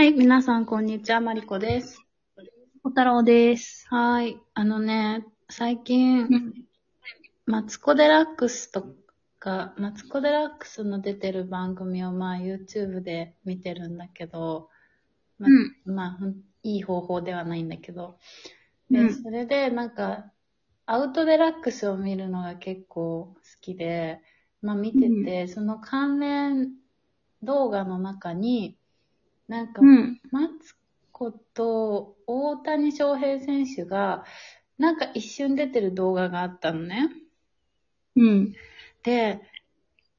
はい、皆さん、こんにちは。マリコです。小太郎です。はい。あのね、最近、ん。マツコ・デラックスとか、マツコ・デラックスの出てる番組をまあ YouTube で見てるんだけど、まあ、うんまあいい方法ではないんだけど、で、うんそれでなんか、アウトデラックスを見るのが結構好きで、まあ見てて、その関連動画の中に、なんか、うん。マツコと大谷翔平選手が、なんか一瞬出てる動画があったのね。うん。で、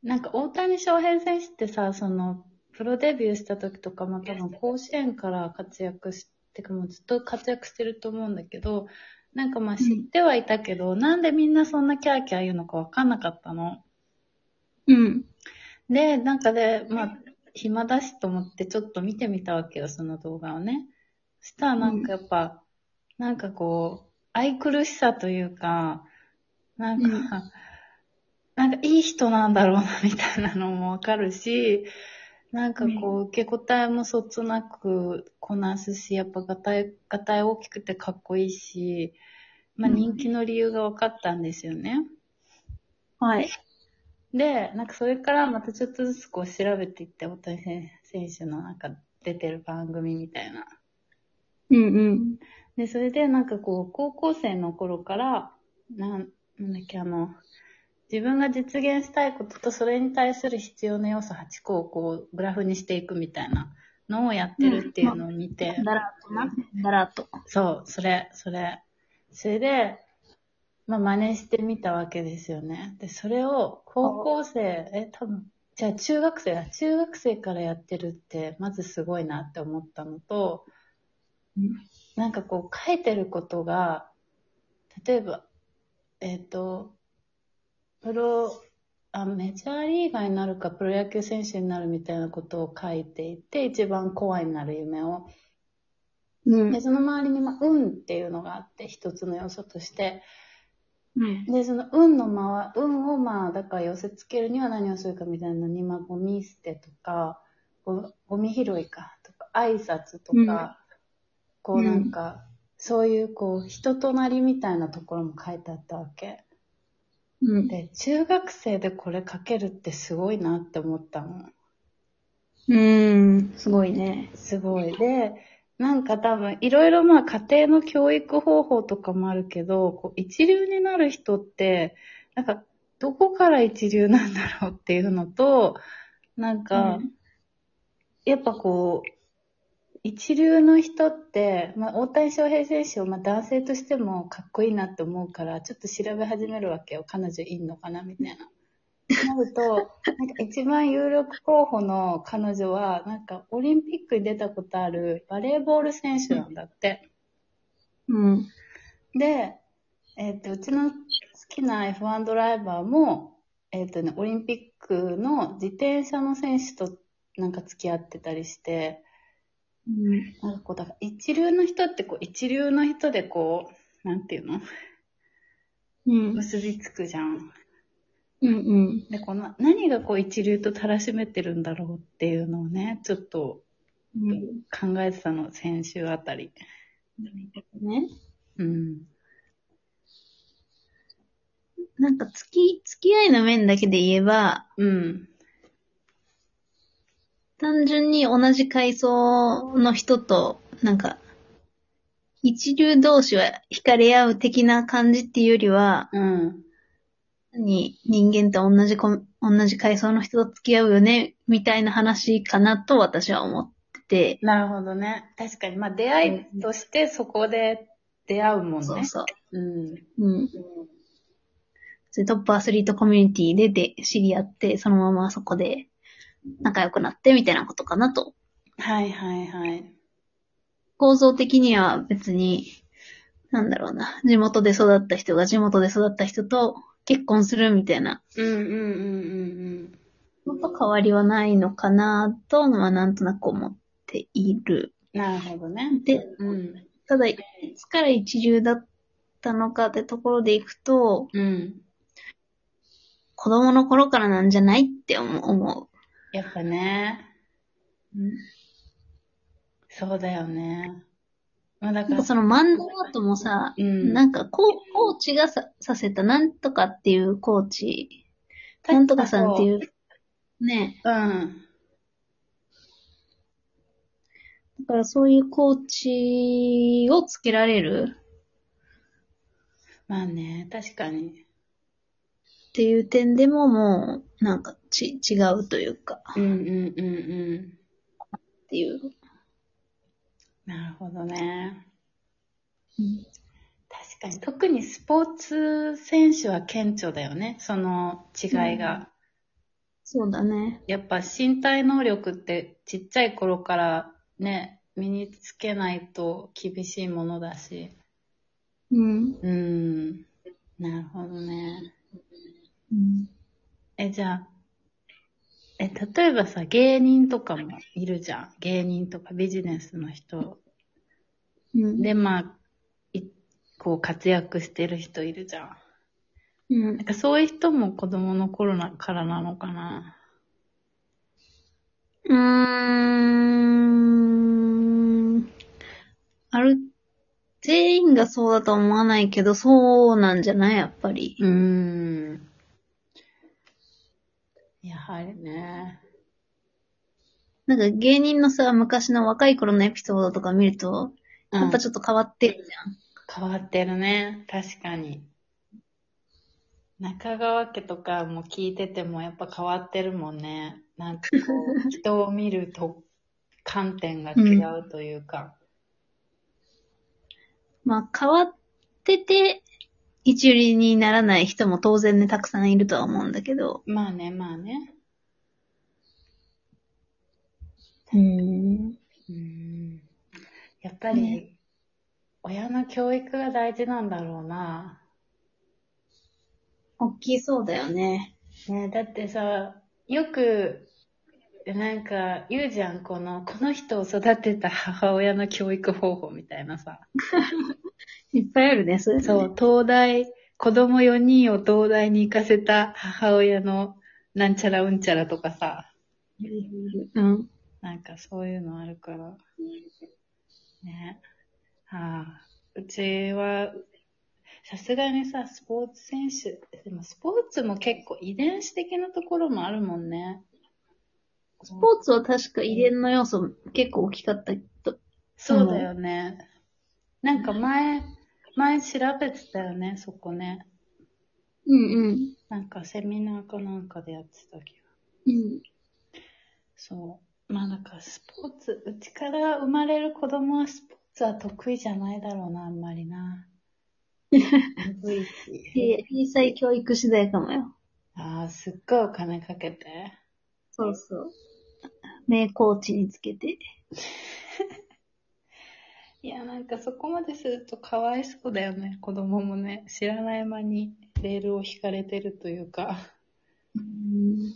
なんか大谷翔平選手ってさ、その、プロデビューした時とかも多分甲子園から活躍してかもうずっと活躍してると思うんだけど、なんかまあ知ってはいたけど、なんでみんなそんなキャーキャー言うのかわかんなかったの。うん。で、なんかで、まあ、暇だしと思ってちょっと見てみたわけよ、その動画をね。そしたらなんかやっぱ、なんかこう、愛くるしさというか、なんか、うんなんかいい人なんだろうな、みたいなのもわかるし、なんかこう、受け答えもそつなくこなすし、やっぱガタイ、ガタイ大きくてかっこいいし、まあうん人気の理由が分かったんですよね。はい。で、なんかそれからまたちょっとずつこう調べていって、大谷選手のなんか出てる番組みたいな。うんうん。で、それでなんかこう、高校生の頃から、なん、なんだっけ、あの、自分が実現したいこととそれに対する必要な要素8個をこう、グラフにしていくみたいなのをやってるっていうのを見て、だらっとな。だらっと。そう、それ、それ。それで、まあ真似してみたわけですよね。で、それを高校生、え、多分、じゃあ中学生だ。中学生からやってるって、まずすごいなって思ったのと、なんかこう書いてることが、例えば、えっ、と、プロ、あ、メジャーリーガーになるかプロ野球選手になるみたいなことを書いていて、一番怖いになる夢を。うん。で、その周りに、まあ、運っていうのがあって、一つの要素として。うん。で、その運のまわ、運をまあ、だから寄せつけるには何をするかみたいなのに、まあ、ゴミ捨てとか、ゴゴミ拾いか、とか、挨拶とか、うんこうなんか、そういうこう、人となりみたいなところも書いてあったわけ。うん。で、中学生でこれ書けるってすごいなって思ったの。うん。すごいね。すごい。で、なんか多分、いろいろまあ家庭の教育方法とかもあるけど、こう一流になる人って、なんか、どこから一流なんだろうっていうのと、なんか、うんやっぱこう、一流の人って、まあ、大谷翔平選手をまあ男性としてもかっこいいなって思うから、ちょっと調べ始めるわけよ。彼女いんのかなみたいな。なると、なんか一番有力候補の彼女は、なんかオリンピックに出たことあるバレーボール選手なんだって。うん。で、えっ、と、うちの好きな F1 ドライバーも、えっ、とね、オリンピックの自転車の選手となんか付き合ってたりして、うん。なんかこう、だから一流の人ってこう、一流の人でこう、なんていうの？うん。結びつくじゃん。うん。うん。で、この、何がこう一流とたらしめてるんだろうっていうのをね、ちょっとうん。考えてたの、先週あたり。ね。うん。なんか、付き、付き合いの面だけで言えば、うん。単純に同じ階層の人と、なんか、一流同士は惹かれ合う的な感じっていうよりは、うん。に人間って同じこ、同じ階層の人と付き合うよね、みたいな話かなと私は思ってて。なるほどね。確かに、まあ出会いとしてそこで出会うもんね。そうそう。うん。うん。それトップアスリートコミュニティでで知り合って、そのままそこで仲良くなってみたいなことかなと。はいはいはい。構造的には別に、なんだろうな、地元で育った人が地元で育った人と結婚するみたいなうんうんうんうんのと変わりはないのかなと、まあなんとなく思っている。うん。なるほどね。で、うん。ただ、いつから一流だったのかってところでいくと、うん。子供の頃からなんじゃないって思う。思やっぱね。う。そうだよね。まあだから、その漫画アートもさ、うん。なんかコーコーチがささせたなんとかっていうコーチ、なんとかさんっていう、ね。うん。だからそういうコーチをつけられる？まあね、確かに。っていう点でももう、なんかち、違うというか、うんうんうんうん。っていう。なるほどね。うん確かに。特にスポーツ選手は顕著だよね。その違いが。そうだね。やっぱ身体能力ってちっちゃい頃からね、身につけないと厳しいものだし。うん。うん。なるほどね。うん。え、じゃあ、え、例えばさ、芸人とかもいるじゃん。芸人とかビジネスの人。うん。で、まあ、いこう活躍してる人いるじゃん。うんなんかそういう人も子供の頃なからなのかな。うーん。ある、全員がそうだとは思わないけど、そうなんじゃない？やっぱり。うーん。やはりね。なんか芸人のさ、昔の若い頃のエピソードとか見ると、うんやっぱちょっと変わってるじ変わってるね。確かに。中川家とかも聞いててもやっぱ変わってるもんね。なんかこう、人を見ると観点が違うというか。ゃん。まあ変わってて、一売りにならない人も当然ね、たくさんいるとは思うんだけど。まあね、まあね。うん。うん。やっぱり、ね親の教育が大事なんだろうな。大きそうだよね。ねだってさ、よく、なんか言うじゃん、この、この人を育てた母親の教育方法みたいなさ。いっぱいあるね、そ。そう、東大、子供4人を東大に行かせた母親のなんちゃらうんちゃらとかさ、うん。なんかそういうのあるから。ね。ああ、うちは、さすがにさ、スポーツ選手、でもスポーツも結構遺伝子的なところもあるもんね。スポーツは確か遺伝の要素結構大きかったと。そうだよね。なんか前、前調べてたよね、そこね。うんうん。なんかセミナーかなんかでやってた気が。うん。そう。まあなんかスポーツ、うちから生まれる子供はスポーツは得意じゃないだろうな、あんまりな。鈍いし。で、小さい教育次第かもよ。ああ、すっごいお金かけて。そうそう。名コーチにつけて。いや、なんかそこまでするとかわいそうだよね、子供もね。知らない間にレールを引かれてるというか。うん。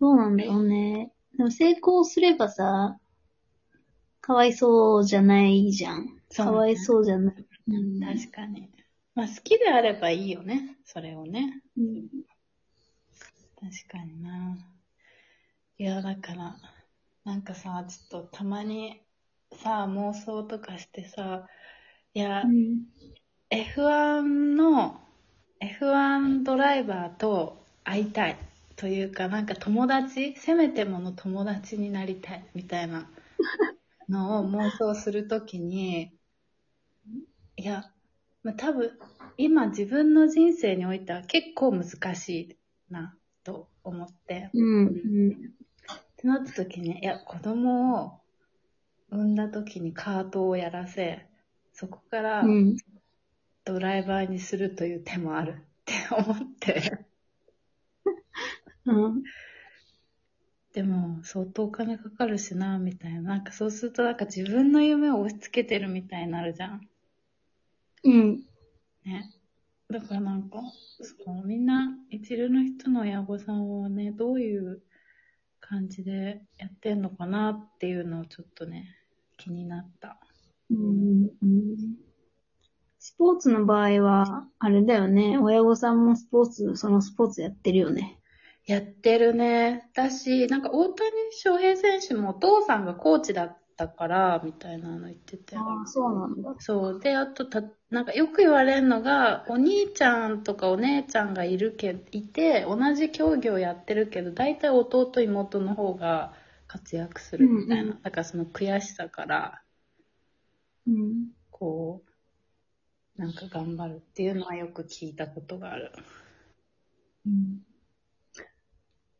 そうなんだよね。でも成功すればさ、かわいそうじゃないじゃん。そうかわいそうじゃない。うん確かに。まあ好きであればいいよね、それをね。うん確かにな。いや、だから、なんかさ、ちょっとたまにさ、妄想とかしてさ、いや、うん。F1 の、F1 ドライバーと会いたいというか、なんか友達、せめてもの友達になりたいみたいなのを妄想するときに、いや、まあ、多分、今自分の人生においては結構難しいなと思って。うん。うん。ってなった時に、いや、子供を産んだ時にカートをやらせ、そこからうん。ドライバーにするという手もあるって思って。うん。でも、相当お金かかるしな、みたいな。なんかそうするとなんか自分の夢を押し付けてるみたいになるじゃん。うん。ね。だからなんか、そう、みんな、一流の人の親御さんはね、どういう感じでやってんのかなっていうのをちょっとね、気になった。うん。スポーツの場合は、あれだよね。親御さんもスポーツ、そのスポーツやってるよね。やってるね。だし、なんか大谷翔平選手もお父さんがコーチだっったから、みたいなの言ってて。ああ、そうなんだ。そう。で、あとた、なんかよく言われるのが、お兄ちゃんとかお姉ちゃんがいるけ、いて、同じ競技をやってるけど、大体弟妹の方が活躍するみたいな。うんうだからその悔しさから、うん。こう、なんか頑張るっていうのはよく聞いたことがある。うん。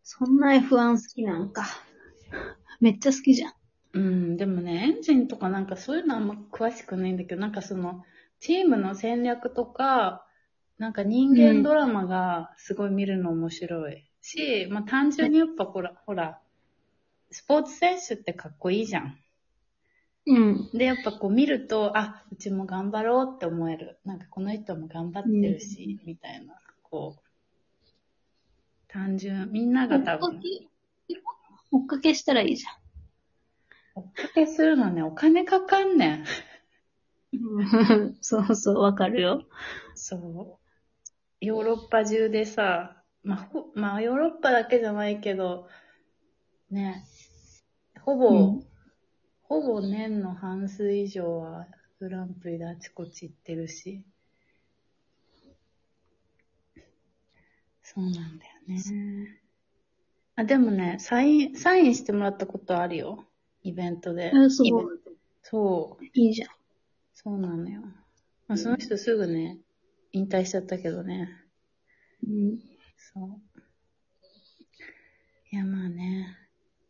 そんな F1 好きなんか。めっちゃ好きじゃん。うん、でもね、エンジンとかなんかそういうのはあんま詳しくないんだけど、なんかその、チームの戦略とか、なんか人間ドラマがすごい見るの面白いし、まあ単純にやっぱほら、ほら、スポーツ選手ってかっこいいじゃん。うん。で、やっぱこう見ると、あ、うちも頑張ろうって思える。なんかこの人も頑張ってるし、みたいな、こう、単純、みんなが多分、追っかけしたらいいじ追っかけするのね、お金かかんねん。そうそう、わかるよ。そう。ヨーロッパ中でさ、まあ、ほ、まあ、ヨーロッパだけじゃないけど、ね、ほぼ、うんほぼ年の半数以上はグランプリであちこち行ってるし。そうなんだよね。あ、でもね、サイン、サインしてもらったことあるよ。イベントで。え、そイベンう。そう。いいじゃん。そうなのよ。まあ、その人すぐね、引退しちゃったけどね。うん。そう。いや、まあね。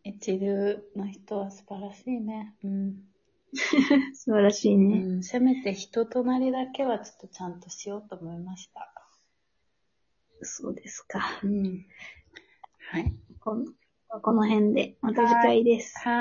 一流の人は素晴らしいね。うん。素晴らしいうね。ん、せめて人となりだけはちょっとちゃんとしようと思いました。そうですか。うん。はい。このこの辺で、また次回です。はい。